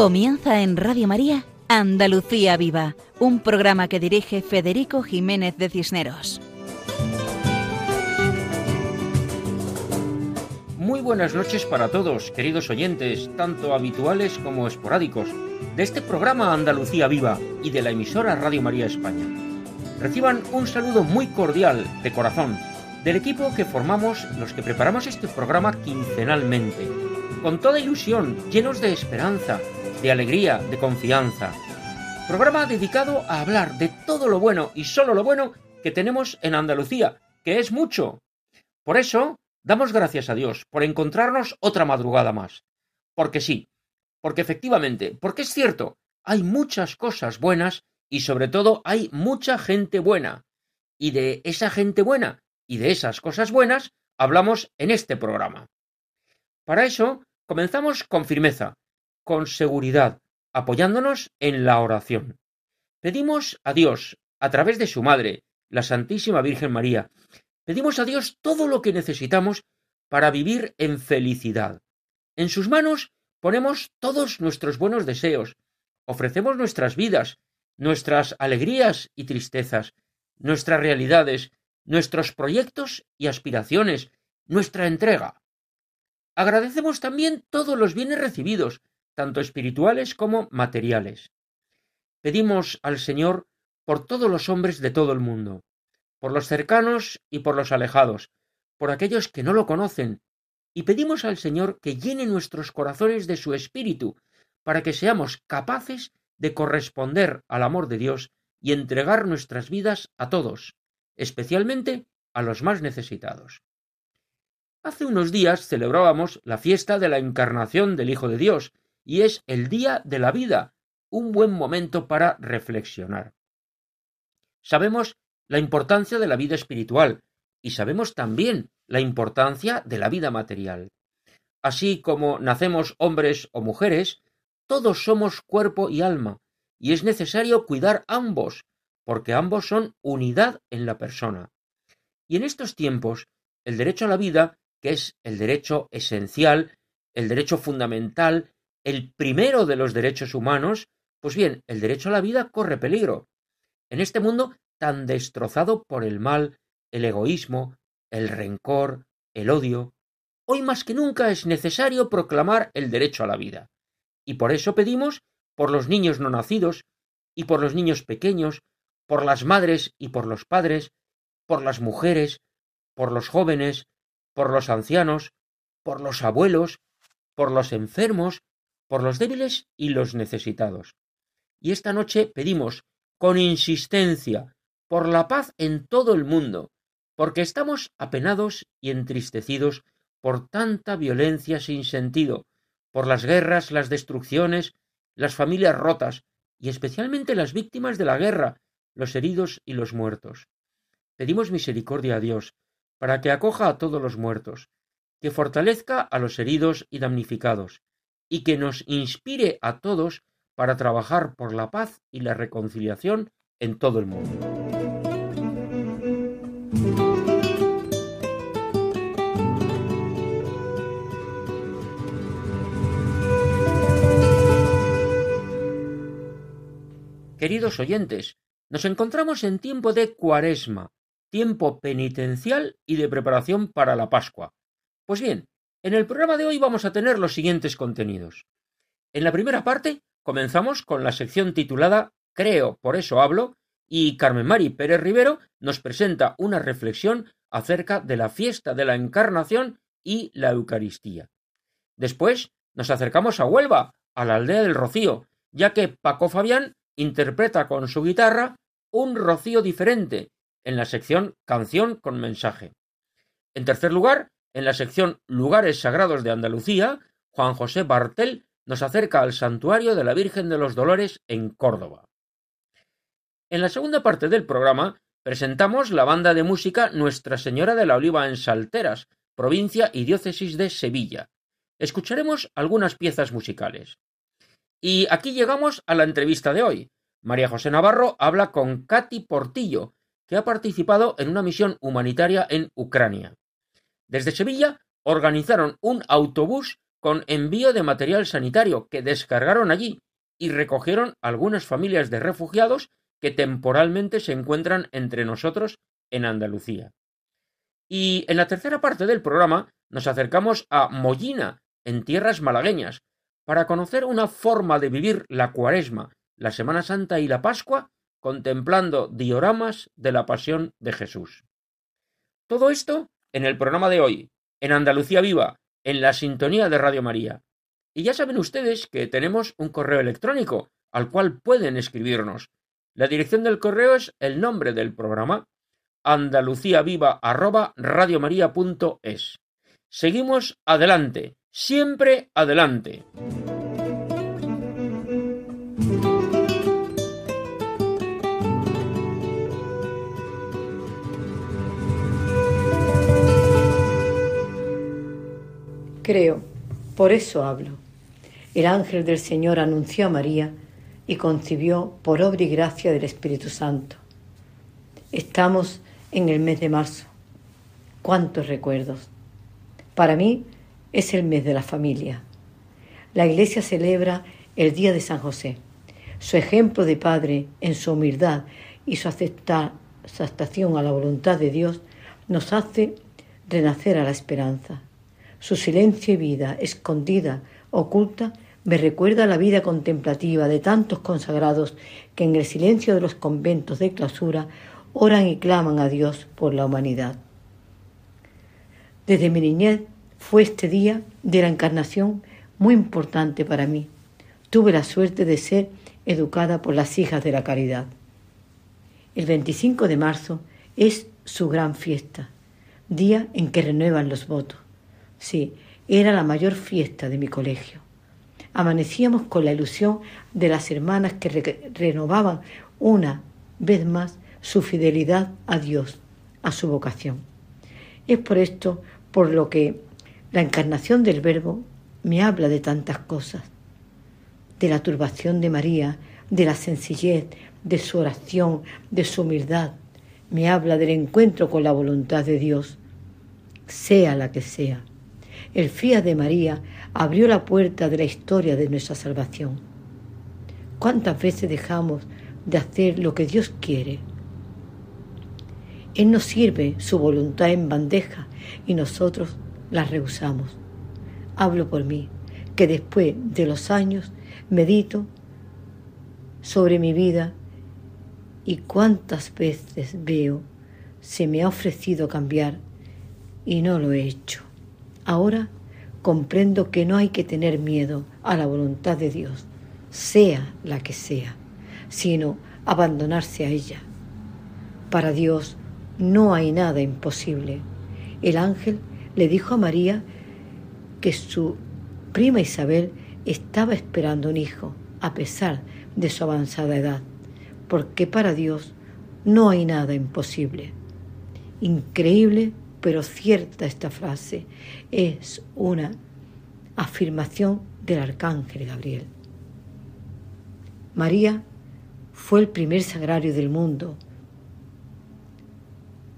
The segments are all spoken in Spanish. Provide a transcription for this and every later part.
Comienza en Radio María Andalucía Viva, un programa que dirige Federico Jiménez de Cisneros. Muy buenas noches para todos, queridos oyentes, tanto habituales como esporádicos, de este programa Andalucía Viva y de la emisora Radio María España. Reciban un saludo muy cordial, de corazón, del equipo que formamos los que preparamos este programa quincenalmente, con toda ilusión, llenos de esperanza, de alegría, de confianza. Programa dedicado a hablar de todo lo bueno y solo lo bueno que tenemos en Andalucía, que es mucho. Por eso, damos gracias a Dios por encontrarnos otra madrugada más. Porque sí, porque efectivamente, porque es cierto, hay muchas cosas buenas y sobre todo hay mucha gente buena. Y de esa gente buena y de esas cosas buenas hablamos en este programa. Para eso, comenzamos con firmeza, con seguridad, apoyándonos en la oración. Pedimos a Dios, a través de su Madre, la Santísima Virgen María, pedimos a Dios todo lo que necesitamos para vivir en felicidad. En sus manos ponemos todos nuestros buenos deseos, ofrecemos nuestras vidas, nuestras alegrías y tristezas, nuestras realidades, nuestros proyectos y aspiraciones, nuestra entrega. Agradecemos también todos los bienes recibidos, tanto espirituales como materiales. Pedimos al Señor por todos los hombres de todo el mundo, por los cercanos y por los alejados, por aquellos que no lo conocen, y pedimos al Señor que llene nuestros corazones de su Espíritu, para que seamos capaces de corresponder al amor de Dios y entregar nuestras vidas a todos, especialmente a los más necesitados. Hace unos días celebrábamos la fiesta de la encarnación del Hijo de Dios, y es el día de la vida, un buen momento para reflexionar. Sabemos la importancia de la vida espiritual y sabemos también la importancia de la vida material. Así como nacemos hombres o mujeres, todos somos cuerpo y alma, y es necesario cuidar ambos, porque ambos son unidad en la persona. Y en estos tiempos, el derecho a la vida, que es el derecho esencial, el derecho fundamental, el primero de los derechos humanos, pues bien, el derecho a la vida corre peligro. En este mundo tan destrozado por el mal, el egoísmo, el rencor, el odio, hoy más que nunca es necesario proclamar el derecho a la vida. Y por eso pedimos por los niños no nacidos, y por los niños pequeños, por las madres y por los padres, por las mujeres, por los jóvenes, por los ancianos, por los abuelos, por los enfermos, por los débiles y los necesitados. Y esta noche pedimos con insistencia por la paz en todo el mundo, porque estamos apenados y entristecidos por tanta violencia sin sentido, por las guerras, las destrucciones, las familias rotas, y especialmente las víctimas de la guerra, los heridos y los muertos. Pedimos misericordia a Dios, para que acoja a todos los muertos, que fortalezca a los heridos y damnificados, y que nos inspire a todos para trabajar por la paz y la reconciliación en todo el mundo. Queridos oyentes, nos encontramos en tiempo de cuaresma, tiempo penitencial y de preparación para la Pascua. Pues bien, en el programa de hoy vamos a tener los siguientes contenidos. En la primera parte comenzamos con la sección titulada Creo, por eso hablo, y Carmen Mari Pérez Rivero nos presenta una reflexión acerca de la fiesta de la Encarnación y la Eucaristía. Después nos acercamos a Huelva, a la aldea del Rocío, ya que Paco Fabián interpreta con su guitarra un rocío diferente en la sección Canción con mensaje. En tercer lugar, en la sección Lugares Sagrados de Andalucía, Juan José Bartel nos acerca al santuario de la Virgen de los Dolores en Córdoba. En la segunda parte del programa presentamos la banda de música Nuestra Señora de la Oliva en Salteras, provincia y diócesis de Sevilla. Escucharemos algunas piezas musicales. Y aquí llegamos a la entrevista de hoy. María José Navarro habla con Katy Portillo, que ha participado en una misión humanitaria en Ucrania. Desde Sevilla organizaron un autobús con envío de material sanitario que descargaron allí y recogieron algunas familias de refugiados que temporalmente se encuentran entre nosotros en Andalucía. Y en la tercera parte del programa nos acercamos a Mollina, en tierras malagueñas, para conocer una forma de vivir la cuaresma, la Semana Santa y la Pascua, contemplando dioramas de la pasión de Jesús. Todo esto en el programa de hoy, en Andalucía Viva, en la sintonía de Radio María. Y ya saben ustedes que tenemos un correo electrónico al cual pueden escribirnos. La dirección del correo es el nombre del programa, andaluciaviva@radiomaria.es. Seguimos adelante, siempre adelante. Creo, por eso hablo. El ángel del Señor anunció a María y concibió por obra y gracia del Espíritu Santo. Estamos en el mes de marzo. Cuántos recuerdos. Para mí es el mes de la familia. La Iglesia celebra el Día de San José. Su ejemplo de padre en su humildad y su aceptación a la voluntad de Dios nos hace renacer a la esperanza. Su silencio y vida escondida, oculta, me recuerda la vida contemplativa de tantos consagrados que en el silencio de los conventos de clausura oran y claman a Dios por la humanidad. Desde mi niñez fue este día de la encarnación muy importante para mí. Tuve la suerte de ser educada por las hijas de la caridad. El 25 de marzo es su gran fiesta, día en que renuevan los votos. Sí, era la mayor fiesta de mi colegio. Amanecíamos con la ilusión de las hermanas que renovaban una vez más su fidelidad a Dios, a su vocación. Es por esto por lo que la encarnación del Verbo me habla de tantas cosas, de la turbación de María, de la sencillez, de su oración, de su humildad. Me habla del encuentro con la voluntad de Dios, sea la que sea. El fía de María abrió la puerta de la historia de nuestra salvación. ¿Cuántas veces dejamos de hacer lo que Dios quiere? Él nos sirve su voluntad en bandeja y nosotros la rehusamos. Hablo por mí, que después de los años medito sobre mi vida y cuántas veces veo se me ha ofrecido cambiar y no lo he hecho. Ahora comprendo que no hay que tener miedo a la voluntad de Dios, sea la que sea, sino abandonarse a ella. Para Dios no hay nada imposible. El ángel le dijo a María que su prima Isabel estaba esperando un hijo, a pesar de su avanzada edad, porque para Dios no hay nada imposible. Increíble pero cierta esta frase es una afirmación del arcángel Gabriel. María fue el primer sagrario del mundo.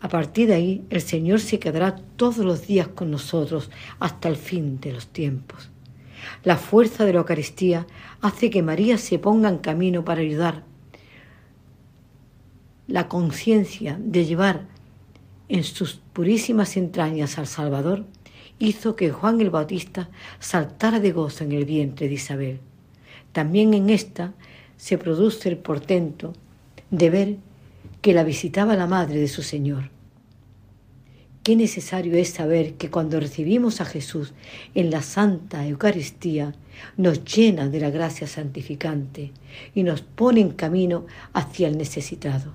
A partir de ahí, el Señor se quedará todos los días con nosotros hasta el fin de los tiempos. La fuerza de la Eucaristía hace que María se ponga en camino para ayudar. La conciencia de llevar en sus purísimas entrañas al Salvador, hizo que Juan el Bautista saltara de gozo en el vientre de Isabel. También en esta se produce el portento de ver que la visitaba la madre de su Señor. Qué necesario es saber que cuando recibimos a Jesús en la Santa Eucaristía, nos llena de la gracia santificante y nos pone en camino hacia el necesitado.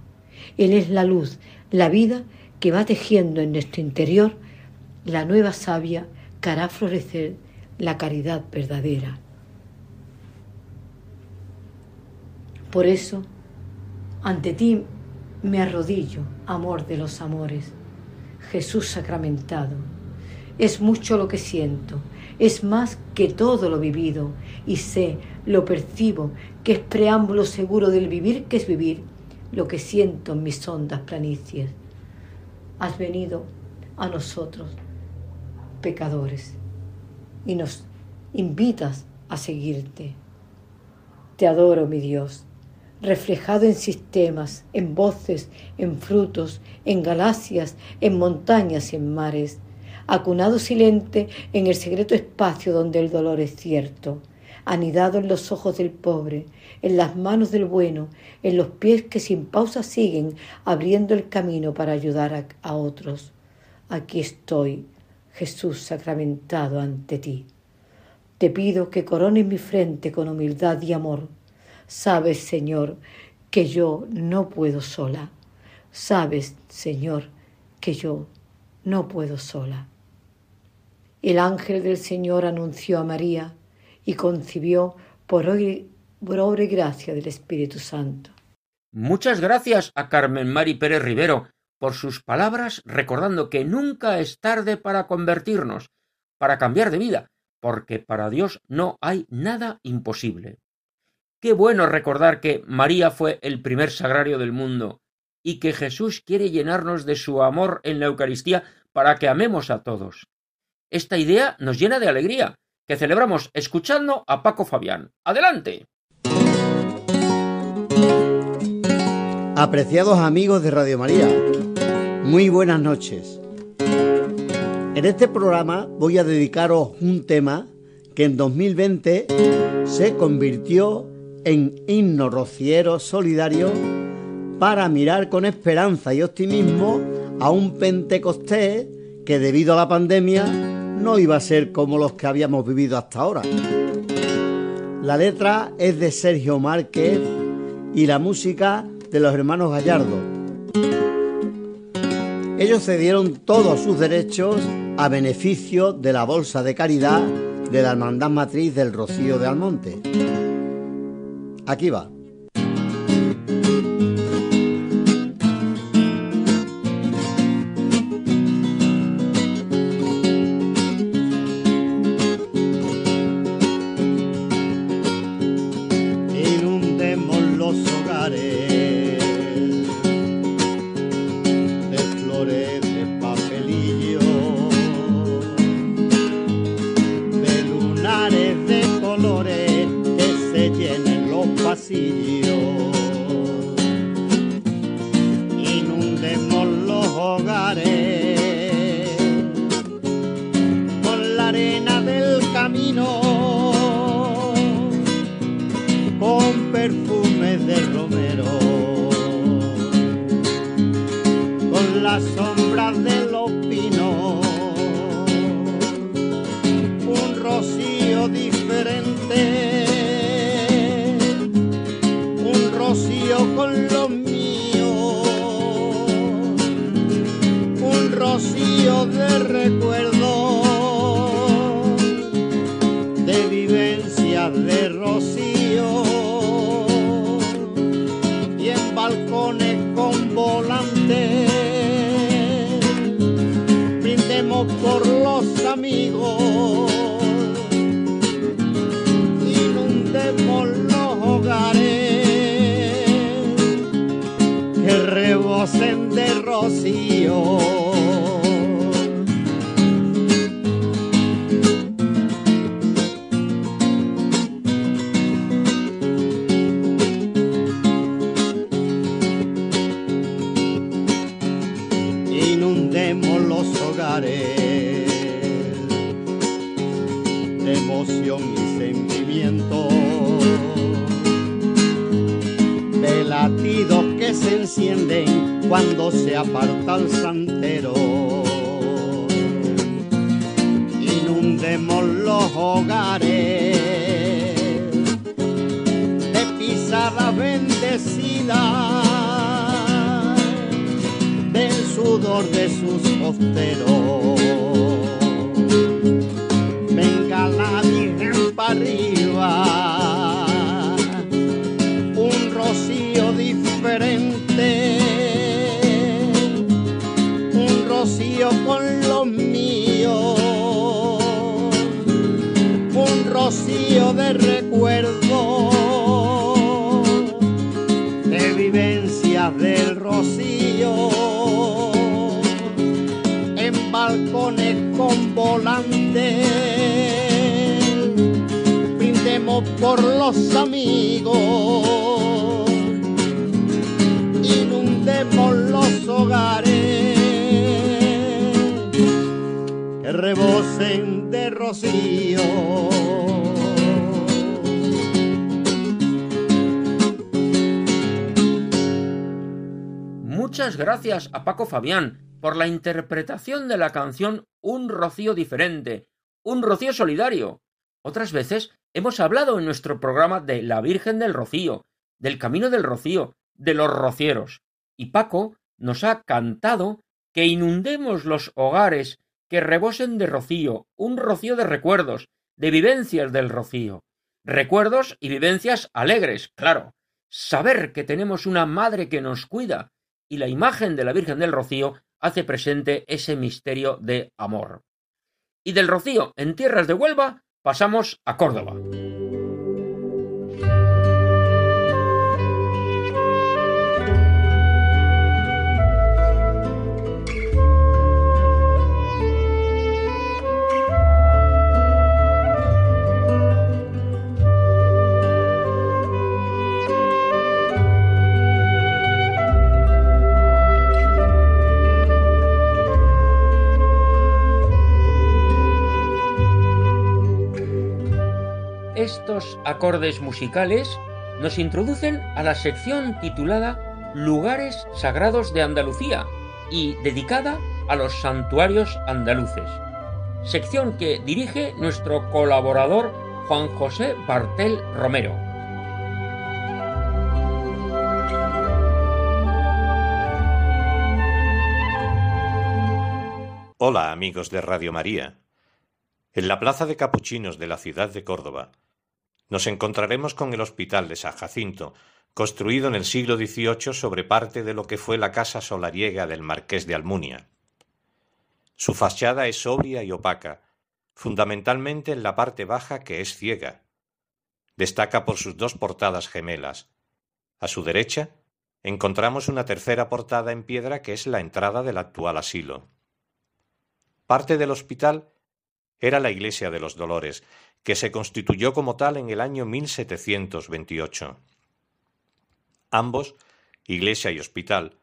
Él es la luz, la vida que va tejiendo en nuestro interior la nueva savia que hará florecer la caridad verdadera. Por eso, ante ti me arrodillo, amor de los amores, Jesús sacramentado. Es mucho lo que siento, es más que todo lo vivido, y sé, lo percibo, que es preámbulo seguro del vivir que es vivir, lo que siento en mis hondas planicies has venido a nosotros, pecadores, y nos invitas a seguirte. Te adoro, mi Dios, reflejado en sistemas, en voces, en frutos, en galaxias, en montañas y en mares, acunado silente en el secreto espacio donde el dolor es cierto, anidado en los ojos del pobre, en las manos del bueno, en los pies que sin pausa siguen abriendo el camino para ayudar a, otros. Aquí estoy, Jesús sacramentado ante ti. Te pido que corones mi frente con humildad y amor. Sabes, Señor, que yo no puedo sola. Sabes, Señor, que yo no puedo sola. El ángel del Señor anunció a María y concibió por, obra y gracia del Espíritu Santo. Muchas gracias a Carmen Mari Pérez Rivero por sus palabras recordando que nunca es tarde para convertirnos, para cambiar de vida, porque para Dios no hay nada imposible. Qué bueno recordar que María fue el primer sagrario del mundo y que Jesús quiere llenarnos de su amor en la Eucaristía para que amemos a todos. Esta idea nos llena de alegría, que celebramos escuchando a Paco Fabián. ¡Adelante! Apreciados amigos de Radio María, muy buenas noches. En este programa voy a dedicaros un tema que en 2020 se convirtió en himno rociero solidario para mirar con esperanza y optimismo a un Pentecostés que debido a la pandemia no iba a ser como los que habíamos vivido hasta ahora. La letra es de Sergio Márquez y la música de los hermanos Gallardo. Ellos cedieron todos sus derechos a beneficio de la Bolsa de Caridad de la Hermandad Matriz del Rocío de Almonte. Aquí va. Fabián por la interpretación de la canción Un rocío diferente, un rocío solidario. Otras veces hemos hablado en nuestro programa de la Virgen del Rocío, del Camino del Rocío, de los rocieros. Y Paco nos ha cantado que inundemos los hogares, que rebosen de rocío, un rocío de recuerdos, de vivencias del rocío. Recuerdos y vivencias alegres, claro. Saber que tenemos una madre que nos cuida y la imagen de la Virgen del Rocío hace presente ese misterio de amor. Y del Rocío en tierras de Huelva pasamos a Córdoba. Acordes musicales nos introducen a la sección titulada Lugares Sagrados de Andalucía y dedicada a los santuarios andaluces, sección que dirige nuestro colaborador Juan José Bartel Romero. Hola amigos de Radio María. En la Plaza de Capuchinos de la ciudad de Córdoba nos encontraremos con el Hospital de San Jacinto, construido en el siglo XVIII sobre parte de lo que fue la casa solariega del Marqués de Almunia. Su fachada es sobria y opaca, fundamentalmente en la parte baja que es ciega. Destaca por sus dos portadas gemelas. A su derecha encontramos una tercera portada en piedra que es la entrada del actual asilo. Parte del hospital era la iglesia de los Dolores, que se constituyó como tal en el año 1728. Ambos, iglesia y hospital,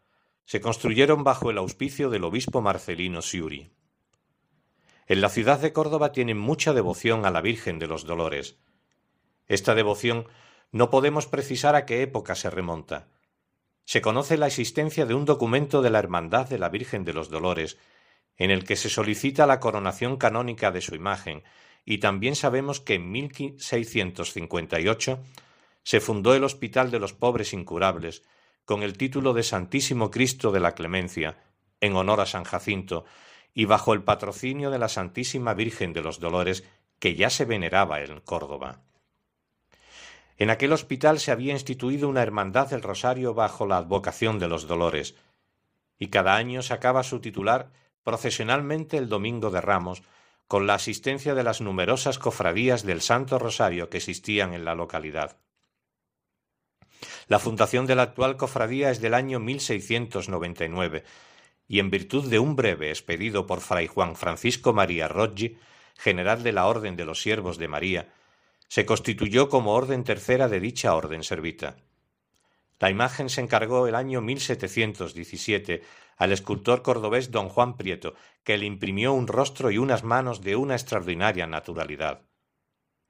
se construyeron bajo el auspicio del obispo Marcelino Siuri. En la ciudad de Córdoba tienen mucha devoción a la Virgen de los Dolores. Esta devoción no podemos precisar a qué época se remonta. Se conoce la existencia de un documento de la Hermandad de la Virgen de los Dolores, en el que se solicita la coronación canónica de su imagen, y también sabemos que en 1658 se fundó el Hospital de los Pobres Incurables, con el título de Santísimo Cristo de la Clemencia, en honor a San Jacinto, y bajo el patrocinio de la Santísima Virgen de los Dolores, que ya se veneraba en Córdoba. En aquel hospital se había instituido una hermandad del Rosario bajo la advocación de los Dolores, y cada año sacaba su titular procesionalmente el Domingo de Ramos, con la asistencia de las numerosas cofradías del Santo Rosario que existían en la localidad. La fundación de la actual cofradía es del año 1699 y en virtud de un breve expedido por fray Juan Francisco María Roggi, general de la Orden de los Siervos de María, se constituyó como orden tercera de dicha orden servita. La imagen se encargó el año 1717 al escultor cordobés don Juan Prieto, que le imprimió un rostro y unas manos de una extraordinaria naturalidad.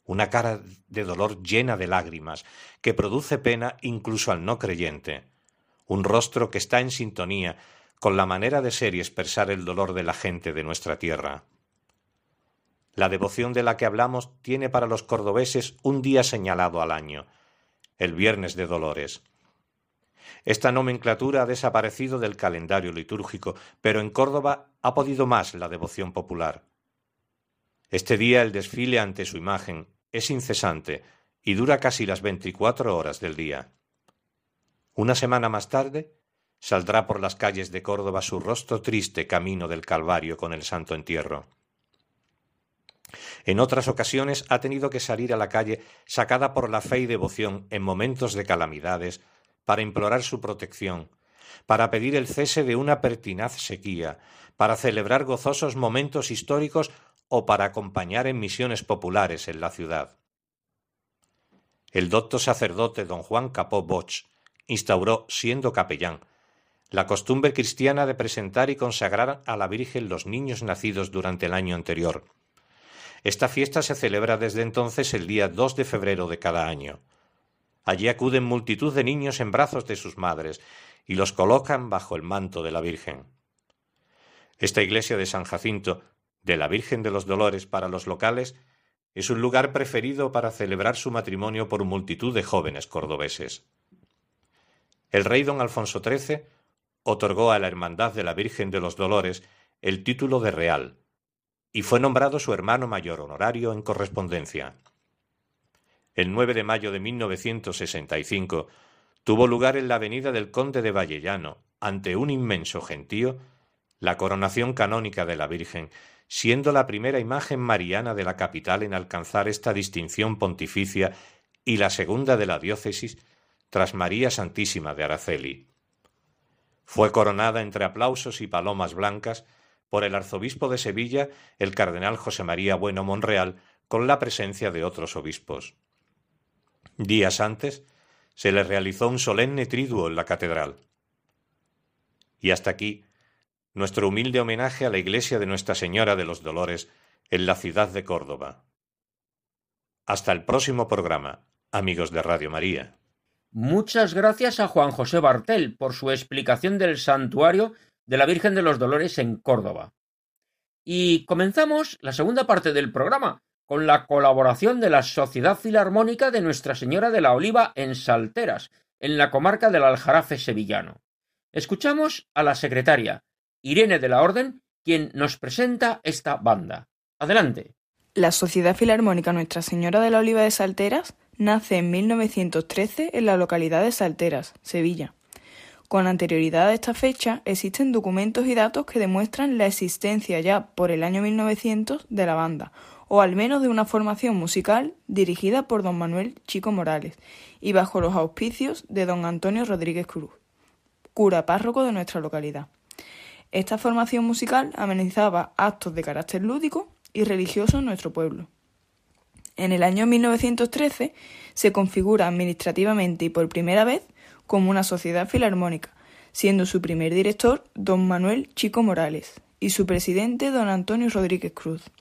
Una cara de dolor llena de lágrimas, que produce pena incluso al no creyente. Un rostro que está en sintonía con la manera de ser y expresar el dolor de la gente de nuestra tierra. La devoción de la que hablamos tiene para los cordobeses un día señalado al año, el Viernes de Dolores. Esta nomenclatura ha desaparecido del calendario litúrgico, pero en Córdoba ha podido más la devoción popular. Este día el desfile ante su imagen es incesante y dura casi las veinticuatro horas del día. Una semana más tarde saldrá por las calles de Córdoba su rostro triste camino del Calvario con el Santo Entierro. En otras ocasiones ha tenido que salir a la calle sacada por la fe y devoción en momentos de calamidades para implorar su protección, para pedir el cese de una pertinaz sequía, para celebrar gozosos momentos históricos o para acompañar en misiones populares en la ciudad. el docto sacerdote don Juan Capó Bosch instauró, siendo capellán, la costumbre cristiana de presentar y consagrar a la Virgen los niños nacidos durante el año anterior. Esta fiesta se celebra desde entonces el día 2 de febrero de cada año. Allí acuden multitud de niños en brazos de sus madres y los colocan bajo el manto de la Virgen. Esta iglesia de San Jacinto, de la Virgen de los Dolores para los locales, es un lugar preferido para celebrar su matrimonio por multitud de jóvenes cordobeses. El rey don Alfonso XIII otorgó a la Hermandad de la Virgen de los Dolores el título de Real, y fue nombrado su hermano mayor honorario en correspondencia. El 9 de mayo de 1965 tuvo lugar en la avenida del Conde de Vallellano, ante un inmenso gentío, la coronación canónica de la Virgen, siendo la primera imagen mariana de la capital en alcanzar esta distinción pontificia y la segunda de la diócesis tras María Santísima de Araceli. Fue coronada entre aplausos y palomas blancas por el arzobispo de Sevilla, el cardenal José María Bueno Monreal, con la presencia de otros obispos. Días antes se le realizó un solemne triduo en la catedral. Y hasta aquí nuestro humilde homenaje a la iglesia de Nuestra Señora de los Dolores en la ciudad de Córdoba. Hasta el próximo programa, amigos de Radio María. Muchas gracias a Juan José Bartel por su explicación del santuario de la Virgen de los Dolores en Córdoba. Y comenzamos la segunda parte del programa con la colaboración de la Sociedad Filarmónica de Nuestra Señora de la Oliva en Salteras, en la comarca del Aljarafe sevillano. Escuchamos a la secretaria, Irene de la Orden, quien nos presenta esta banda. Adelante. La Sociedad Filarmónica Nuestra Señora de la Oliva de Salteras nace en 1913 en la localidad de Salteras, Sevilla. Con anterioridad a esta fecha existen documentos y datos que demuestran la existencia ya por el año 1900 de la banda, o al menos de una formación musical dirigida por don Manuel Chico Morales y bajo los auspicios de don Antonio Rodríguez Cruz, cura párroco de nuestra localidad. Esta formación musical amenizaba actos de carácter lúdico y religioso en nuestro pueblo. En el año 1913 se configura administrativamente y por primera vez como una sociedad filarmónica, siendo su primer director don Manuel Chico Morales y su presidente don Antonio Rodríguez Cruz.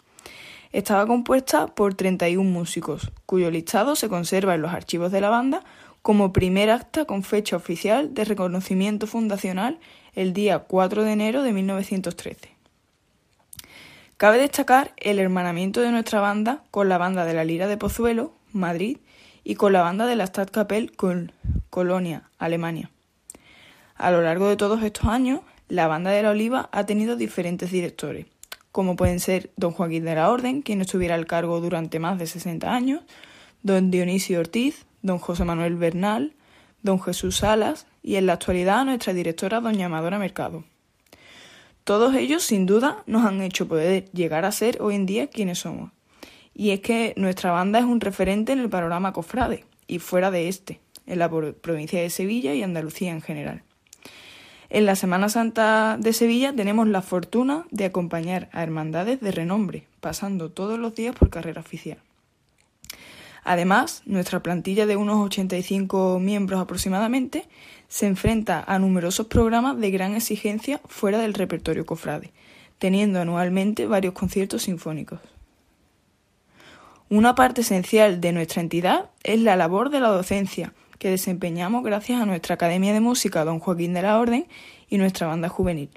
Estaba compuesta por 31 músicos, cuyo listado se conserva en los archivos de la banda como primer acta con fecha oficial de reconocimiento fundacional el día 4 de enero de 1913. Cabe destacar el hermanamiento de nuestra banda con la banda de la Lira de Pozuelo, Madrid, y con la banda de la Stadtkapelle con Colonia, Alemania. A lo largo de todos estos años, la banda de la Oliva ha tenido diferentes directores, como pueden ser don Joaquín de la Orden, quien estuviera al cargo durante más de 60 años, don Dionisio Ortiz, don José Manuel Bernal, don Jesús Salas y en la actualidad nuestra directora doña Amadora Mercado. Todos ellos, sin duda, nos han hecho poder llegar a ser hoy en día quienes somos. Y es que nuestra banda es un referente en el panorama cofrade y fuera de este, en la provincia de Sevilla y Andalucía en general. En la Semana Santa de Sevilla tenemos la fortuna de acompañar a hermandades de renombre, pasando todos los días por carrera oficial. Además, nuestra plantilla de unos 85 miembros aproximadamente se enfrenta a numerosos programas de gran exigencia fuera del repertorio cofrade, teniendo anualmente varios conciertos sinfónicos. Una parte esencial de nuestra entidad es la labor de la docencia, que desempeñamos gracias a nuestra Academia de Música Don Joaquín de la Orden y nuestra banda juvenil.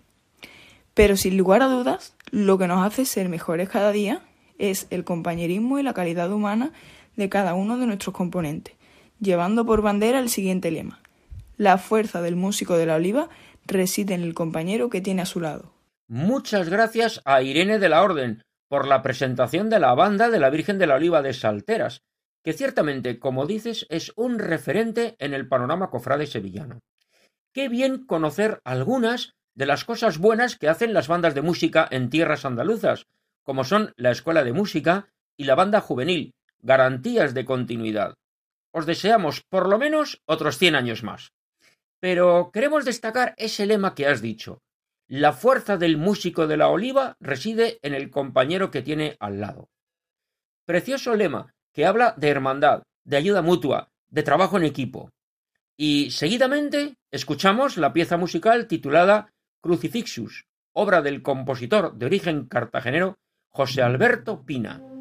Pero sin lugar a dudas, lo que nos hace ser mejores cada día es el compañerismo y la calidad humana de cada uno de nuestros componentes, llevando por bandera el siguiente lema. La fuerza del músico de la oliva reside en el compañero que tiene a su lado. Muchas gracias a Irene de la Orden por la presentación de la banda de la Virgen de la Oliva de Salteras, que ciertamente, como dices, es un referente en el panorama cofrade sevillano. Qué bien conocer algunas de las cosas buenas que hacen las bandas de música en tierras andaluzas, como son la Escuela de Música y la Banda Juvenil, garantías de continuidad. Os deseamos por lo menos otros cien años más. Pero queremos destacar ese lema que has dicho. La fuerza del músico de la oliva reside en el compañero que tiene al lado. Precioso lema que habla de hermandad, de ayuda mutua, de trabajo en equipo. Y seguidamente escuchamos la pieza musical titulada Crucifixus, obra del compositor de origen cartagenero José Alberto Pina.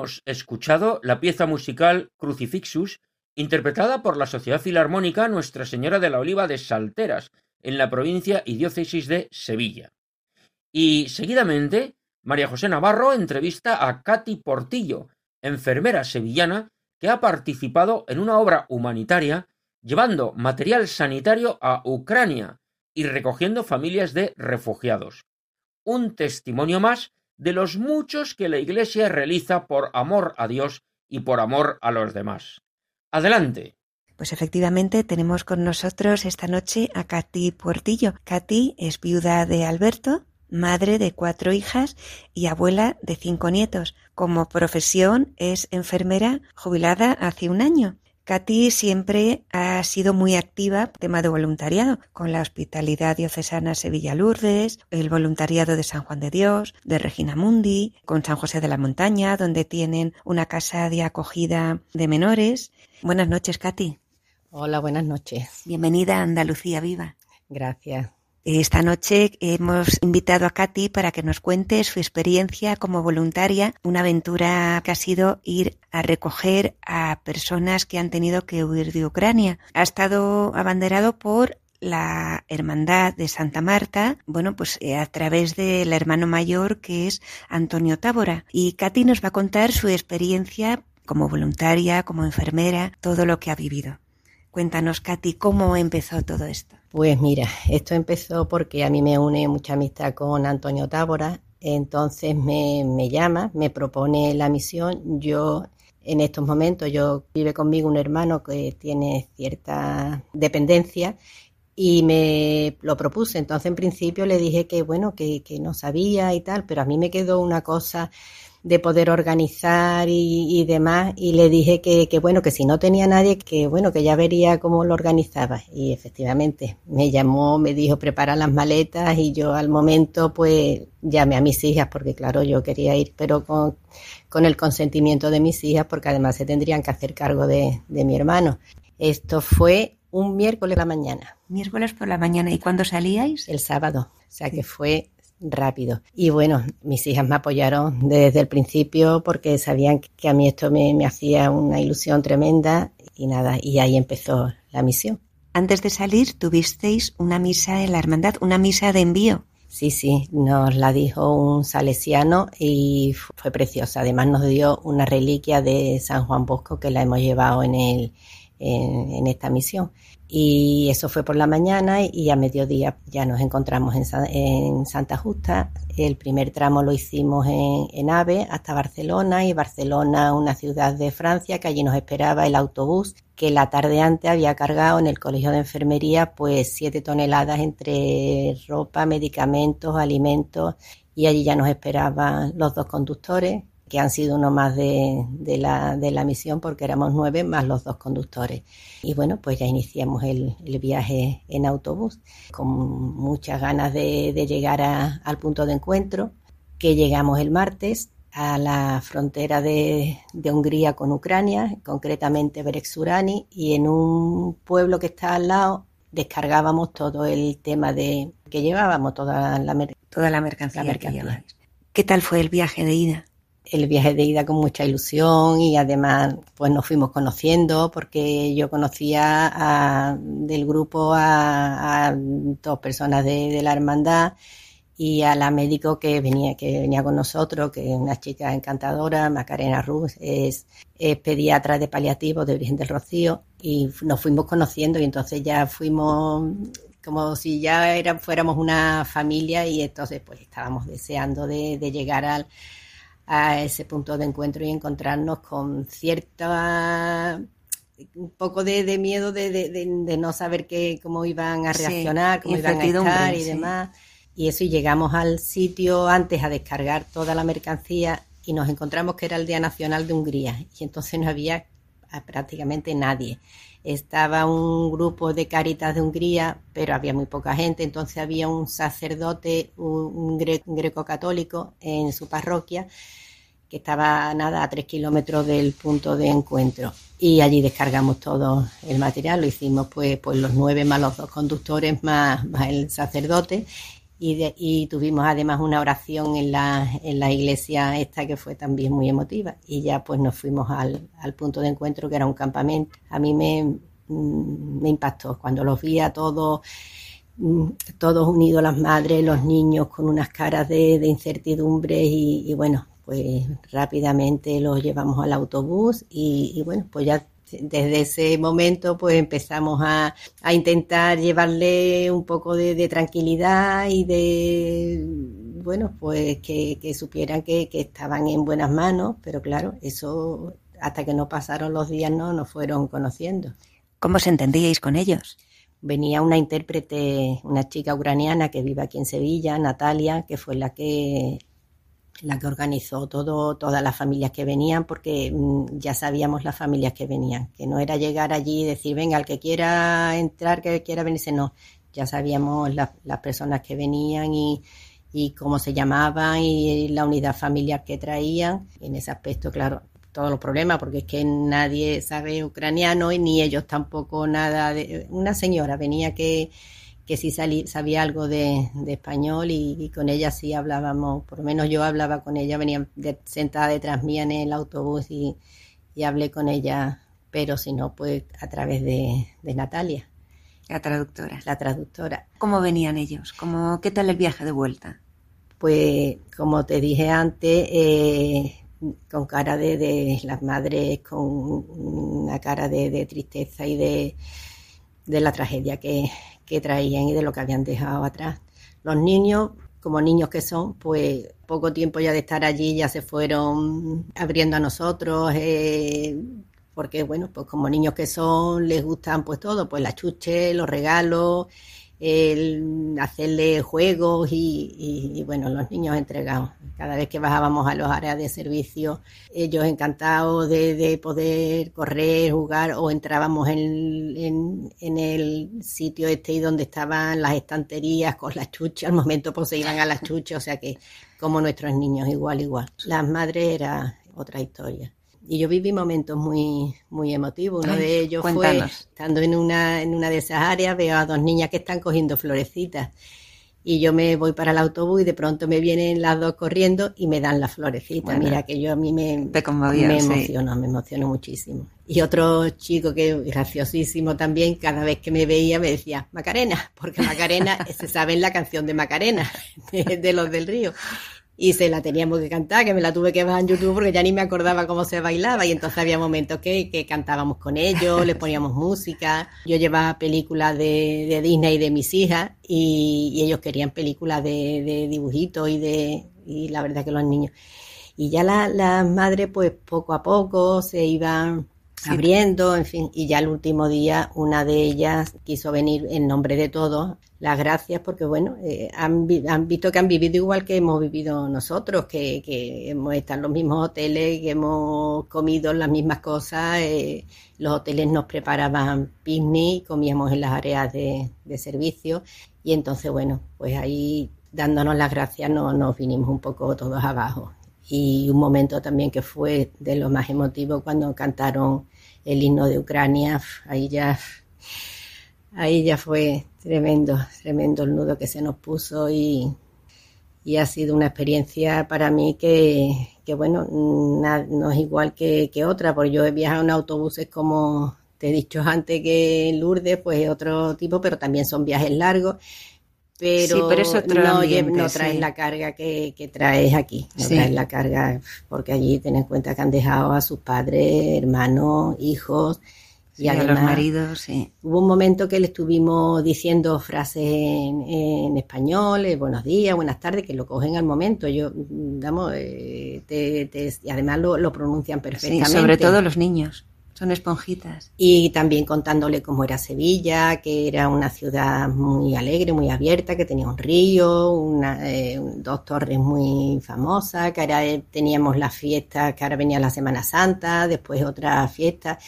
Hemos escuchado la pieza musical Crucifixus, interpretada por la Sociedad Filarmónica Nuestra Señora de la Oliva de Salteras, en la provincia y diócesis de Sevilla. Y seguidamente, María José Navarro entrevista a Katy Portillo, enfermera sevillana que ha participado en una obra humanitaria llevando material sanitario a Ucrania y recogiendo familias de refugiados. Un testimonio más de los muchos que la Iglesia realiza por amor a Dios y por amor a los demás. Adelante. Pues efectivamente tenemos con nosotros esta noche a Katy Puertillo. Katy es viuda de Alberto, madre de cuatro hijas y abuela de cinco nietos. Como profesión es enfermera jubilada hace un año. Katy siempre ha sido muy activa tema de voluntariado con la Hospitalidad Diocesana Sevilla Lourdes, el voluntariado de San Juan de Dios, de Regina Mundi, con San José de la Montaña, donde tienen una casa de acogida de menores. Buenas noches, Katy. Hola, buenas noches. Bienvenida a Andalucía Viva. Gracias. Esta noche hemos invitado a Katy para que nos cuente su experiencia como voluntaria, una aventura que ha sido ir a recoger a personas que han tenido que huir de Ucrania. Ha estado abanderado por la Hermandad de Santa Marta, bueno, pues eh, a través del hermano mayor que es Antonio Tábora. Y Katy nos va a contar su experiencia como voluntaria, como enfermera, todo lo que ha vivido. Cuéntanos, Katy, ¿cómo empezó todo esto? Pues mira, esto empezó porque a mí me une mucha amistad con Antonio Tábora, entonces me, me llama, me propone la misión, yo en estos momentos yo vive conmigo un hermano que tiene cierta dependencia y me lo propuse. Entonces, en principio le dije que, bueno, que, que no sabía y tal, pero a mí me quedó una cosa de poder organizar y, demás y le dije que, que, bueno que si no tenía nadie que bueno que ya vería cómo lo organizaba. Y efectivamente me llamó me dijo prepara las maletas y yo al momento pues llamé a mis hijas porque claro yo quería ir pero con, con el consentimiento de mis hijas porque además se tendrían que hacer cargo de, de mi hermano. Esto fue un miércoles por la mañana. Miércoles por la mañana. Y cuándo salíais el sábado. O sea que fue rápido. Y bueno, mis hijas me apoyaron desde el principio porque sabían que a mí esto me, me hacía una ilusión tremenda y nada, y ahí empezó la misión. Antes de salir tuvisteis una misa en la hermandad, una misa de envío. Sí, sí, nos la dijo un salesiano y fue preciosa. Además nos dio una reliquia de San Juan Bosco que la hemos llevado en, el, en esta misión. Y eso fue por la mañana y a mediodía ya nos encontramos en, Santa Justa. El primer tramo lo hicimos en, AVE hasta Barcelona y Barcelona, una ciudad de Francia, que allí nos esperaba el autobús que la tarde antes había cargado en el Colegio de Enfermería pues siete toneladas entre ropa, medicamentos, alimentos y allí ya nos esperaban los dos conductores que han sido uno más de, la, de, la, misión porque éramos nueve más los dos conductores. Y bueno, pues ya iniciamos el, viaje en autobús con muchas ganas de, llegar al punto de encuentro, que llegamos el martes a la frontera de, Hungría con Ucrania, concretamente Berexurani, y en un pueblo que está al lado descargábamos todo el tema de que llevábamos, toda la, toda la mercancía. que ¿Qué tal fue el viaje de ida? El viaje de ida con mucha ilusión y además pues nos fuimos conociendo porque yo conocía del grupo a, dos personas de, la hermandad y a la médico que venía que venía con nosotros que es una chica encantadora Macarena Ruz es, pediatra de paliativos de Virgen del Rocío y nos fuimos conociendo y entonces ya fuimos como si ya era, fuéramos una familia y entonces pues estábamos deseando de llegar al a ese punto de encuentro y encontrarnos con cierta un poco de, miedo de, no saber qué, cómo iban a reaccionar, cómo iban a estar y demás. Y eso, y llegamos al sitio antes a descargar toda la mercancía y nos encontramos que era el Día Nacional de Hungría. Y entonces no había prácticamente nadie. Estaba un grupo de Caritas de Hungría, pero había muy poca gente. Entonces había un sacerdote, un greco católico en su parroquia que estaba nada a tres kilómetros del punto de encuentro. Y allí descargamos todo el material, lo hicimos pues, pues los nueve más los dos conductores más el sacerdote y, y, tuvimos además una oración en la, en la iglesia esta que fue también muy emotiva y ya pues nos fuimos al, al punto de encuentro que era un campamento. A mí me, me impactó cuando los vi a todos todos unidos, las madres, los niños con unas caras de, de incertidumbre y, y bueno, pues rápidamente los llevamos al autobús y, bueno, pues ya desde ese momento pues empezamos a, intentar llevarle un poco de, tranquilidad y de, bueno, pues que, supieran que, estaban en buenas manos, pero claro, eso hasta que no pasaron los días no nos fueron conociendo. ¿Cómo se entendíais con ellos? Venía una intérprete, una chica ucraniana que vive aquí en Sevilla, Natalia, que fue la que la que organizó todo, todas las familias que venían, porque mm, ya sabíamos las familias que venían, que no era llegar allí y decir, venga, el que quiera entrar, que quiera venirse, no, ya sabíamos las personas que venían y, y cómo se llamaban y la unidad familiar que traían. En ese aspecto, claro, todos los problemas, porque es que nadie sabe ucraniano y ni ellos tampoco nada de... Una señora venía que que sí sabía algo de, español y, con ella sí hablábamos, por lo menos yo hablaba con ella, venía sentada detrás mía en el autobús y, hablé con ella, pero si no, pues a través de, Natalia. La traductora. La traductora. ¿Cómo venían ellos? ¿Cómo, ¿Qué tal el viaje de vuelta? Pues como te dije antes, eh, con cara de, las madres, con una cara de, tristeza y de, de la tragedia que, que traían y de lo que habían dejado atrás. Los niños, como niños que son, pues poco tiempo ya de estar allí ya se fueron abriendo a nosotros, eh, porque bueno, pues como niños que son, les gustan pues todo, pues la chuche, los regalos, el hacerle juegos y, bueno, los niños entregados. Cada vez que bajábamos a los áreas de servicio, ellos encantados de, poder correr, jugar o entrábamos en, el sitio este donde estaban las estanterías con las chuches, al momento pues se iban a las chuches, o sea que como nuestros niños, igual, igual. Las madres era otra historia y yo viví momentos muy, muy emotivos. Uno de ellos fue estando en una, en una de esas áreas, veo a dos niñas que están cogiendo florecitas. Y yo me voy para el autobús y de pronto me vienen las dos corriendo y me dan las florecitas. Mira, que yo a mí me, me emociono, me emociono muchísimo. Y otro chico que graciosísimo también, cada vez que me veía me decía, Macarena, porque Macarena se sabe en la canción de Macarena, de los del río y se la teníamos que cantar, que me la tuve que bajar en YouTube porque ya ni me acordaba cómo se bailaba y entonces había momentos que, que cantábamos con ellos, les poníamos música. Yo llevaba películas de, de Disney de mis hijas y, ellos querían películas de, de dibujitos y de y la verdad que los niños. Y ya las madres pues poco a poco se iban abriendo, en fin, y ya el último día una de ellas quiso venir en nombre de todos. Las gracias porque, bueno, eh, han, visto que han vivido igual que hemos vivido nosotros, que, que hemos estado en los mismos hoteles, que hemos comido las mismas cosas. Eh, los hoteles nos preparaban picnic, comíamos en las áreas de, de servicio y entonces, bueno, pues ahí dándonos las gracias no, nos vinimos un poco todos abajo y un momento también que fue de lo más emotivo cuando cantaron el himno de Ucrania, ahí ya, ahí ya fue tremendo, tremendo el nudo que se nos puso y, y ha sido una experiencia para mí que, que bueno, no es igual que, que, otra, porque yo he viajado en autobuses como te he dicho antes que Lourdes, pues otro tipo, pero también son viajes largos pero, no, traes la carga que, traes aquí, no traes la carga, porque allí ten en cuenta que han dejado a sus padres, hermanos, hijos, y además, a los maridos, sí. Hubo un momento que le estuvimos diciendo frases en, español, eh, buenos días, buenas tardes, que lo cogen al momento. Yo, damos, eh, y además lo, lo pronuncian perfectamente. sobre todo los niños. Son esponjitas. Y también contándole cómo era Sevilla, que era una ciudad muy alegre, muy abierta, que tenía un río, una, eh, dos torres muy famosas, que ahora eh, teníamos la fiesta, que ahora venía la Semana Santa, después otra fiesta.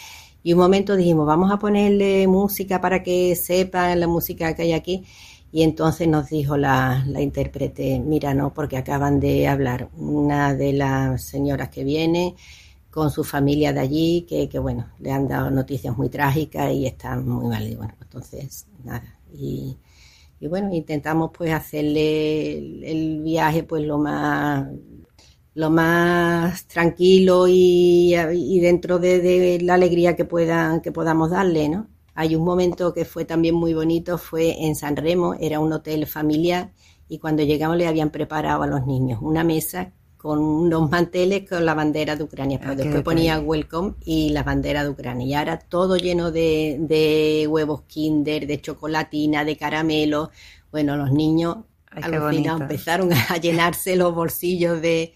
Y un momento dijimos, vamos a ponerle música para que sepan la música que hay aquí. Y entonces nos dijo la, la intérprete, mira, no, porque acaban de hablar una de las señoras que viene con su familia de allí, que, que, bueno, le han dado noticias muy trágicas y están muy mal. Y bueno, entonces, nada. Y, y bueno, intentamos pues hacerle el, viaje pues lo más lo más tranquilo y, y dentro de, de, la alegría que puedan que podamos darle, ¿no? Hay un momento que fue también muy bonito, fue en San Remo, era un hotel familiar y cuando llegamos le habían preparado a los niños una mesa con unos manteles con la bandera de Ucrania. Pero ah, después ponía welcome y la bandera de Ucrania. Y ahora todo lleno de, huevos kinder, de chocolatina, de caramelo. Bueno, los niños al final empezaron a llenarse los bolsillos de,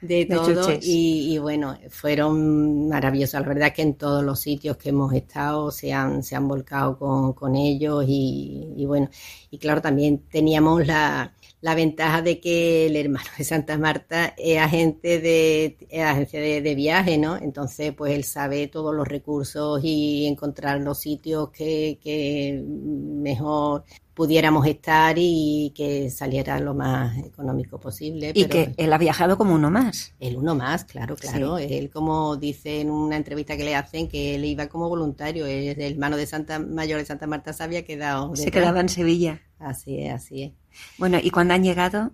de, todo y, bueno, fueron maravillosos. La verdad es que en todos los sitios que hemos estado se han, se han volcado con, con ellos y, y, bueno, y claro, también teníamos la, la ventaja de que el hermano de Santa Marta es agente de agencia de, viaje, ¿no? Entonces, pues él sabe todos los recursos y encontrar los sitios que, que mejor pudiéramos estar y que saliera lo más económico posible. Y que él ha viajado como uno más. El uno más, claro, claro. Él, como dice en una entrevista que le hacen, que él iba como voluntario. El hermano de Santa Mayor de Santa Marta se había quedado. Se quedaba en Sevilla. Así es, así es. Bueno, ¿y cuándo han llegado?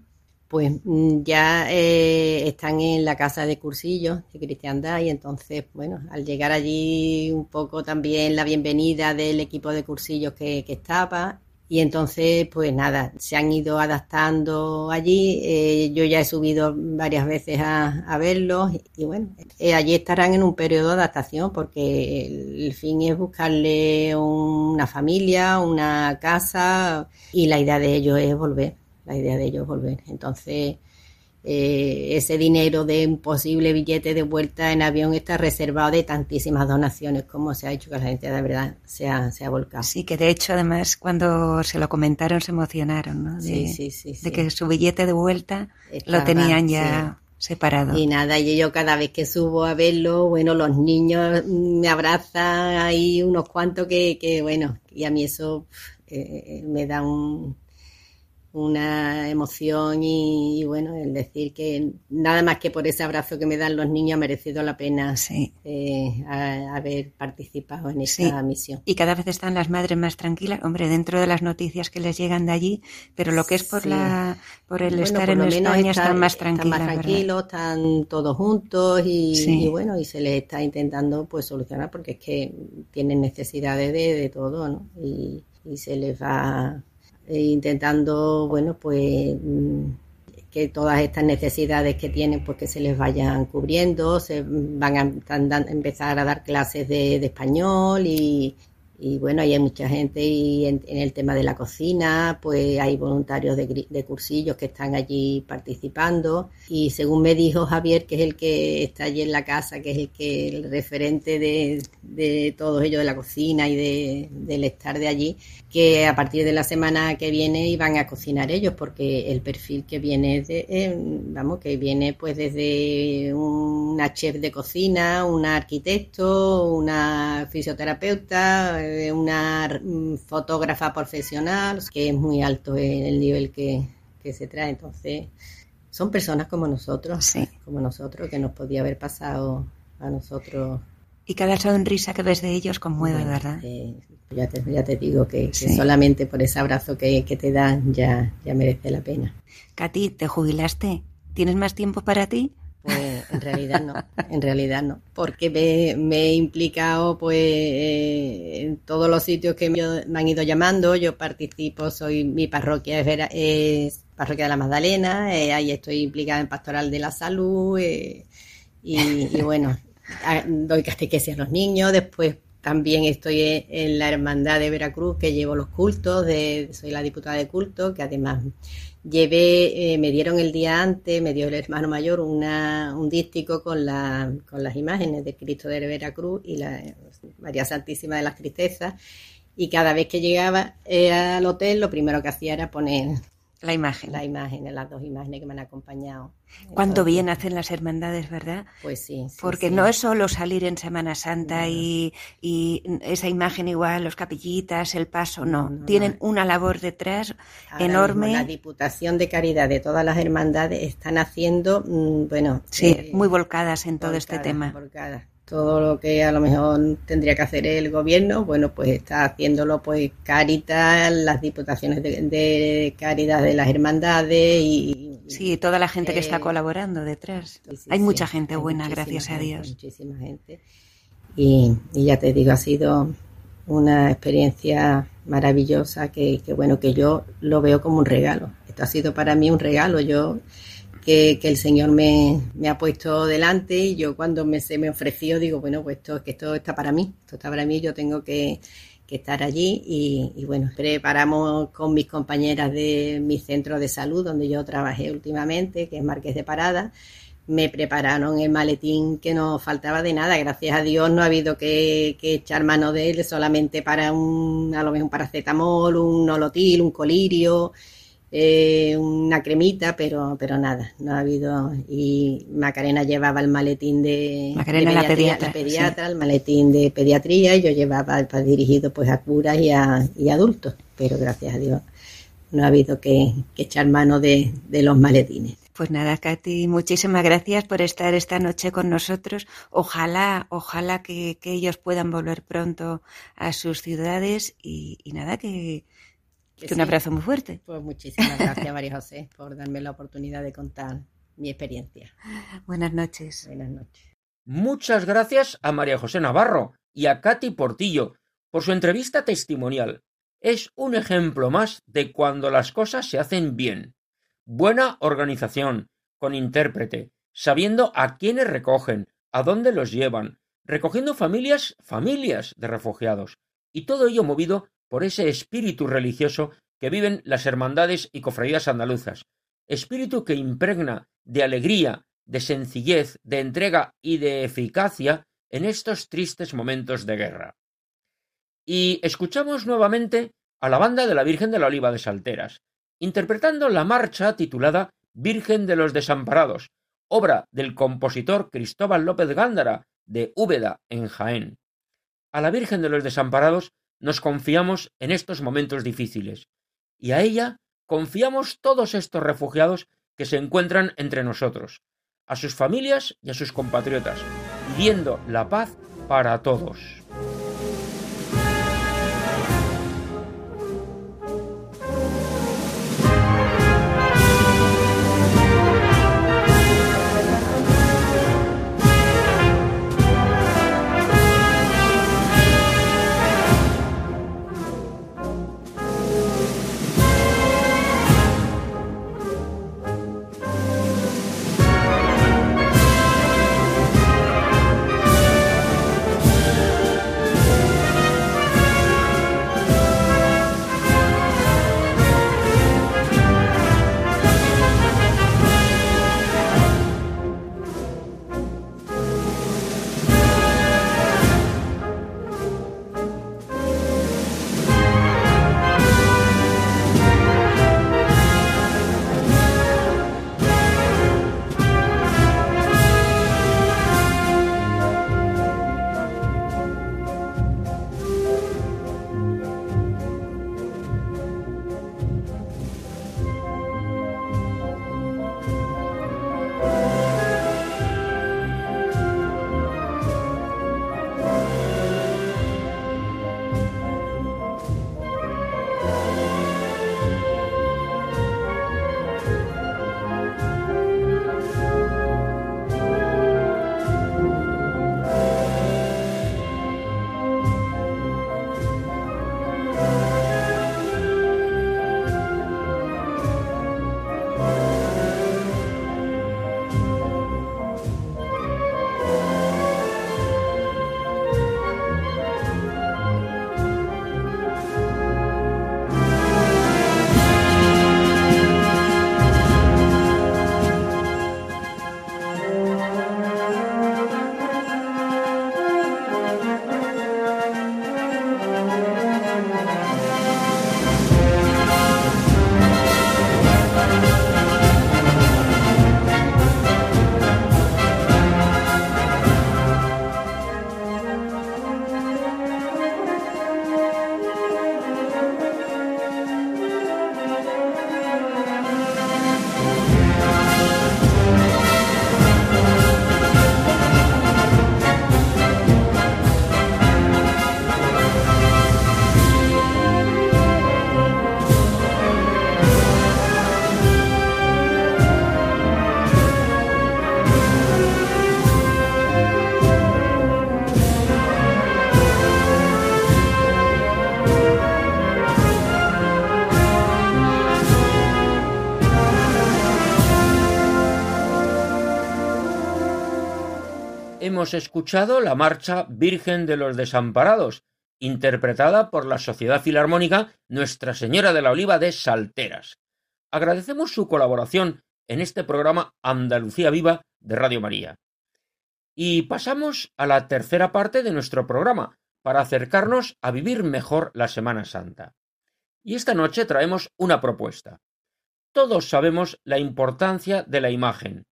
Pues mm, ya eh, están en la casa de cursillos de cristiandad y entonces, bueno, al llegar allí un poco también la bienvenida del equipo de cursillos que, que estaba y entonces, pues nada, se han ido adaptando allí. Eh, yo ya he subido varias veces a, a verlos y, bueno, eh, allí estarán en un periodo de adaptación porque el, fin es buscarle una familia, una casa y la idea de ellos es volver. La idea de ellos es volver. Entonces, eh, ese dinero de un posible billete de vuelta en avión está reservado de tantísimas donaciones como se ha hecho que la gente de verdad se ha, se ha volcado. Sí, que de hecho además cuando se lo comentaron se emocionaron, ¿no? De, sí, sí, sí, de que su billete de vuelta lo tenían ya separado. Y nada, y yo cada vez que subo a verlo, bueno, los niños me abrazan, hay unos cuantos que, que bueno, y a mí eso eh, me da un, una emoción y, bueno, el decir que nada más que por ese abrazo que me dan los niños ha merecido la pena eh, haber participado en esa misión. Y cada vez están las madres más tranquilas, hombre, dentro de las noticias que les llegan de allí, pero lo que es por la por el estar en España están más tranquilos. Están más tranquilos, están todos juntos y, bueno, y se les está intentando pues solucionar porque es que tienen necesidades de, de todo, ¿no? Y, y se les va e intentando, bueno, pues mm, que todas estas necesidades que tienen, pues que se les vayan cubriendo, se van a, empezar a dar clases de, de español y, y bueno, hay mucha gente y en, el tema de la cocina, pues hay voluntarios de, cursillos que están allí participando. Y según me dijo Javier, que es el que está allí en la casa, que es el que el referente de, de todos ellos de la cocina y de, del estar de allí, que a partir de la semana que viene iban a cocinar ellos porque el perfil que viene de, eh, vamos, que viene pues desde una chef de cocina, una arquitecto, una fisioterapeuta, una mm, fotógrafa profesional, que es muy alto el nivel que, se trae. Entonces, son personas como nosotros, como nosotros, que nos podía haber pasado a nosotros. Y cada sonrisa que ves de ellos conmueve, ¿verdad? Eh, ya, te, ya te digo que, solamente por ese abrazo que, te dan ya, ya merece la pena. Katy, ¿te jubilaste? ¿Tienes más tiempo para ti? Pues en realidad no, en realidad no, porque me, he implicado pues eh, en todos los sitios que me, han ido llamando, yo participo, soy mi parroquia es, es parroquia de la Magdalena, eh, ahí estoy implicada en pastoral de la salud eh, y, bueno, doy catequesis a los niños, después también estoy en la Hermandad de Veracruz, que llevo los cultos, de, soy la diputada de culto, que además llevé, eh, me dieron el día antes, me dio el hermano mayor una, un dístico con, la, con las imágenes de Cristo de Veracruz y la María Santísima de las Tristezas. Y cada vez que llegaba eh, al hotel, lo primero que hacía era poner la imagen. La imagen, las dos imágenes que me han acompañado. Cuánto bien hacen las hermandades, ¿verdad? Pues sí. Porque no es solo salir en Semana Santa y, esa imagen igual, los capillitas, el paso, no. Tienen una labor detrás enorme. la Diputación de Caridad de todas las hermandades están haciendo, mm, bueno. Sí, eh, muy volcadas en todo este tema. Volcadas todo lo que a lo mejor tendría que hacer el gobierno, bueno, pues está haciéndolo pues Caritas, las diputaciones de, Caridad de las hermandades y... Sí, toda la gente que está colaborando detrás. hay mucha gente buena, gracias a Dios. Muchísima gente. Y, ya te digo, ha sido una experiencia maravillosa que, que, bueno, que yo lo veo como un regalo. Esto ha sido para mí un regalo. Yo que, el Señor me, ha puesto delante y yo cuando me, se me ofreció digo, bueno, pues esto, que esto está para mí, esto está para mí, yo tengo que, estar allí y, bueno, preparamos con mis compañeras de mi centro de salud donde yo trabajé últimamente, que es Marqués de Parada, me prepararon el maletín que no faltaba de nada, gracias a Dios no ha habido que, que echar mano de él solamente para un, a lo mejor un paracetamol, un nolotil, un colirio, eh, una cremita, pero, pero nada, no ha habido. Y Macarena llevaba el maletín de, la pediatra, el maletín de pediatría, y yo llevaba el dirigido pues a curas y a, y adultos, pero gracias a Dios no ha habido que, echar mano de, los maletines. Pues nada, Katy, muchísimas gracias por estar esta noche con nosotros. Ojalá, ojalá que, ellos puedan volver pronto a sus ciudades y nada, que, un abrazo muy fuerte. Pues muchísimas gracias, María José, por darme la oportunidad de contar mi experiencia. Buenas noches. Buenas noches. Muchas gracias a María José Navarro y a Katy Portillo por su entrevista testimonial. Es un ejemplo más de cuando las cosas se hacen bien. Buena organización, con intérprete, sabiendo a quiénes recogen, a dónde los llevan, recogiendo familias, familias de refugiados, y todo ello movido por ese espíritu religioso que viven las hermandades y cofradías andaluzas, espíritu que impregna de alegría, de sencillez, de entrega y de eficacia en estos tristes momentos de guerra. Y escuchamos nuevamente a la banda de la Virgen de la Oliva de Salteras, interpretando la marcha titulada Virgen de los Desamparados, obra del compositor Cristóbal López Gándara de Úbeda, en Jaén. A la Virgen de los Desamparados nos confiamos en estos momentos difíciles, y a ella confiamos todos estos refugiados que se encuentran entre nosotros, a sus familias y a sus compatriotas, pidiendo la paz para todos. Hemos escuchado la marcha Virgen de los Desamparados, interpretada por la Sociedad Filarmónica Nuestra Señora de la Oliva de Salteras. Agradecemos su colaboración en este programa Andalucía Viva de Radio María. Y pasamos a la tercera parte de nuestro programa, para acercarnos a vivir mejor la Semana Santa. Y esta noche traemos una propuesta. Todos sabemos la importancia de la imagen.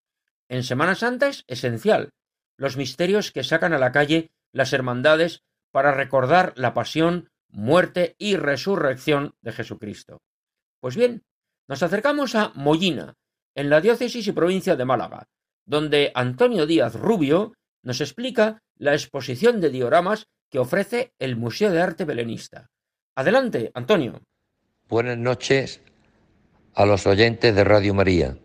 En Semana Santa es esencial, los misterios que sacan a la calle las hermandades para recordar la pasión, muerte y resurrección de Jesucristo. Pues bien, nos acercamos a Mollina, en la diócesis y provincia de Málaga, donde Antonio Díaz Rubio nos explica la exposición de dioramas que ofrece el Museo de Arte Belenista. Adelante, Antonio. Buenas noches a los oyentes de Radio María.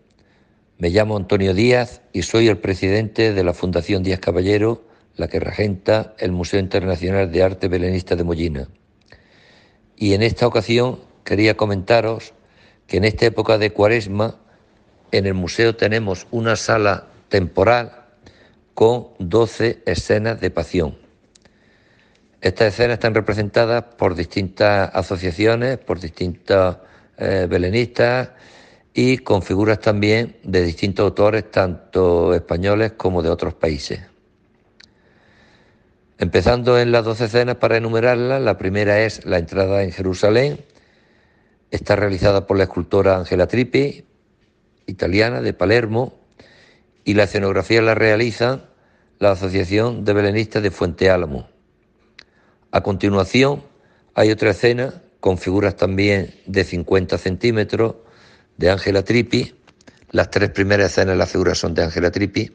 Me llamo Antonio Díaz y soy el presidente de la Fundación Díaz Caballero, la que regenta el Museo Internacional de Arte Belenista de Mollina. Y en esta ocasión quería comentaros que en esta época de Cuaresma en el museo tenemos una sala temporal con 12 escenas de pasión. Estas escenas están representadas por distintas asociaciones, por distintos eh, belenistas, y con figuras también de distintos autores, tanto españoles como de otros países. Empezando en las doce escenas para enumerarlas, la primera es la entrada en Jerusalén. Está realizada por la escultora Angela Trippi, italiana de Palermo, y la escenografía la realiza la Asociación de Belenistas de Fuente Álamo. A continuación, hay otra escena con figuras también de 50 centímetros de Ángela Trippi. Las tres primeras escenas de las figuras son de Ángela Trippi.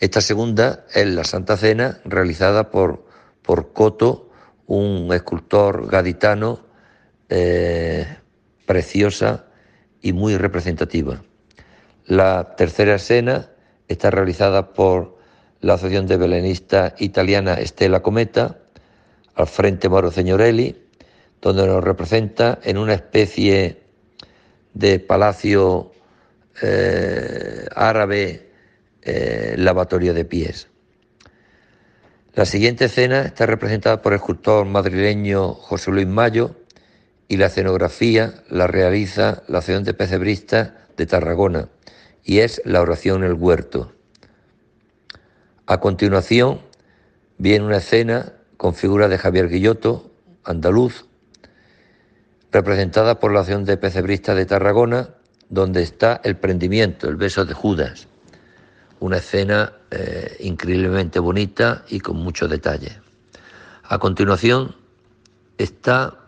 Esta segunda es la Santa Cena realizada por, por Coto, un escultor gaditano eh, preciosa y muy representativa. La tercera escena está realizada por la Asociación de Belenistas Italiana Estela Cometa, al frente Moro Señorelli, donde nos representa en una especie de palacio eh, árabe eh, lavatorio de pies. La siguiente escena está representada por el escultor madrileño José Luis Mayo y la escenografía la realiza la Asociación de Pecebristas de Tarragona y es la oración en el huerto. A continuación viene una escena con figura de Javier Guilloto, andaluz, representada por la acción de Pecebrista de Tarragona, donde está el prendimiento, el beso de Judas. Una escena eh, increíblemente bonita y con mucho detalle. A continuación está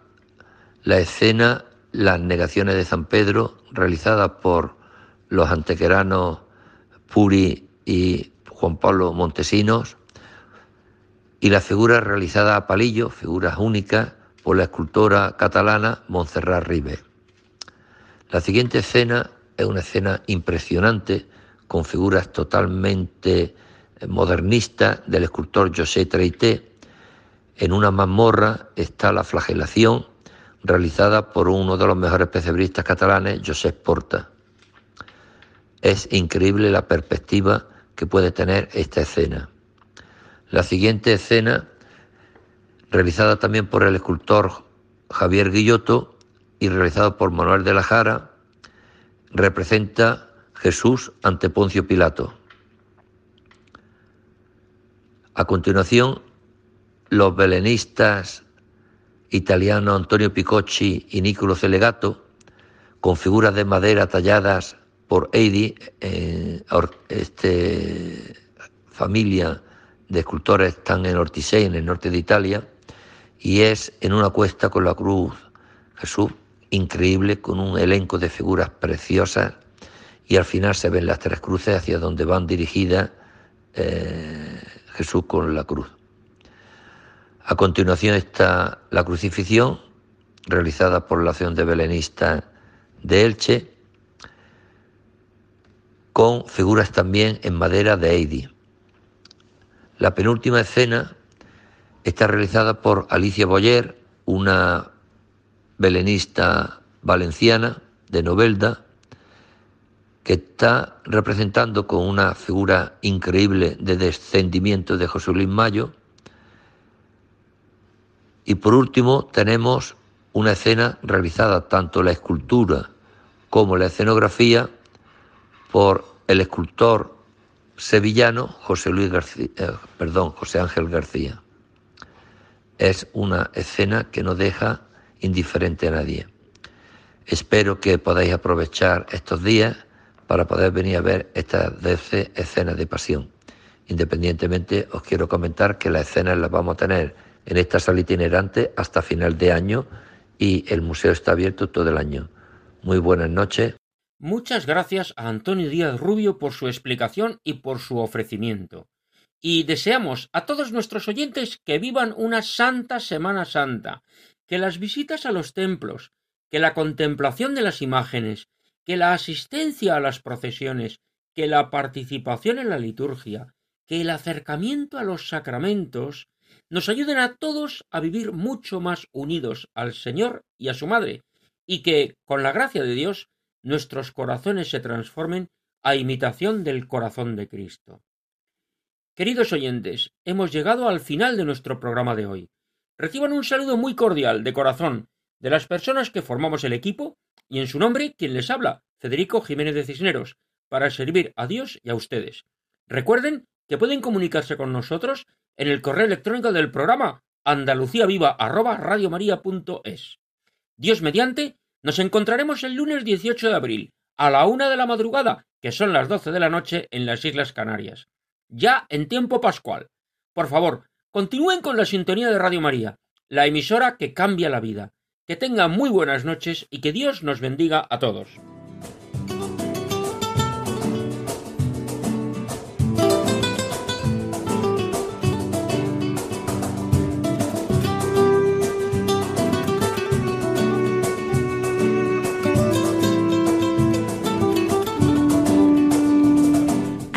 la escena Las negaciones de San Pedro, realizada por los antequeranos Puri y Juan Pablo Montesinos, y la figura realizada a palillo, figuras únicas, por la escultora catalana Montserrat Ribe. La siguiente escena es una escena impresionante con figuras totalmente eh, modernistas del escultor José Treité. En una mazmorra está la flagelación realizada por uno de los mejores pecebristas catalanes, José Porta. Es increíble la perspectiva que puede tener esta escena. La siguiente escena realizada también por el escultor Javier Guilloto y realizado por Manuel de la Jara, representa Jesús ante Poncio Pilato. A continuación, los belenistas italianos Antonio Picocci y Nicolo Celegato, con figuras de madera talladas por Eidi, eh, este, familia de escultores están en Ortisei, en el norte de Italia, y es en una cuesta con la cruz Jesús increíble con un elenco de figuras preciosas y al final se ven las tres cruces hacia donde van dirigidas eh, Jesús con la cruz. A continuación está la crucifixión realizada por la acción de Belenista de Elche con figuras también en madera de Eidi. La penúltima escena Está realizada por Alicia Boyer, una belenista valenciana de Novelda, que está representando con una figura increíble de descendimiento de José Luis Mayo. Y por último tenemos una escena realizada tanto la escultura como la escenografía por el escultor sevillano José Luis García, eh, perdón, José Ángel García es una escena que no deja indiferente a nadie. Espero que podáis aprovechar estos días para poder venir a ver estas 12 escenas de pasión. Independientemente, os quiero comentar que las escenas las vamos a tener en esta sala itinerante hasta final de año y el museo está abierto todo el año. Muy buenas noches. Muchas gracias a Antonio Díaz Rubio por su explicación y por su ofrecimiento y deseamos a todos nuestros oyentes que vivan una santa Semana Santa, que las visitas a los templos, que la contemplación de las imágenes, que la asistencia a las procesiones, que la participación en la liturgia, que el acercamiento a los sacramentos nos ayuden a todos a vivir mucho más unidos al Señor y a su Madre, y que, con la gracia de Dios, nuestros corazones se transformen a imitación del corazón de Cristo. Queridos oyentes, hemos llegado al final de nuestro programa de hoy. Reciban un saludo muy cordial de corazón de las personas que formamos el equipo y en su nombre quien les habla, Federico Jiménez de Cisneros, para servir a Dios y a ustedes. Recuerden que pueden comunicarse con nosotros en el correo electrónico del programa andaluciaviva@radiomaria.es. Dios mediante, nos encontraremos el lunes 18 de abril a la una de la madrugada, que son las doce de la noche en las Islas Canarias. Ya en tiempo pascual. Por favor, continúen con la sintonía de Radio María, la emisora que cambia la vida. Que tengan muy buenas noches y que Dios nos bendiga a todos.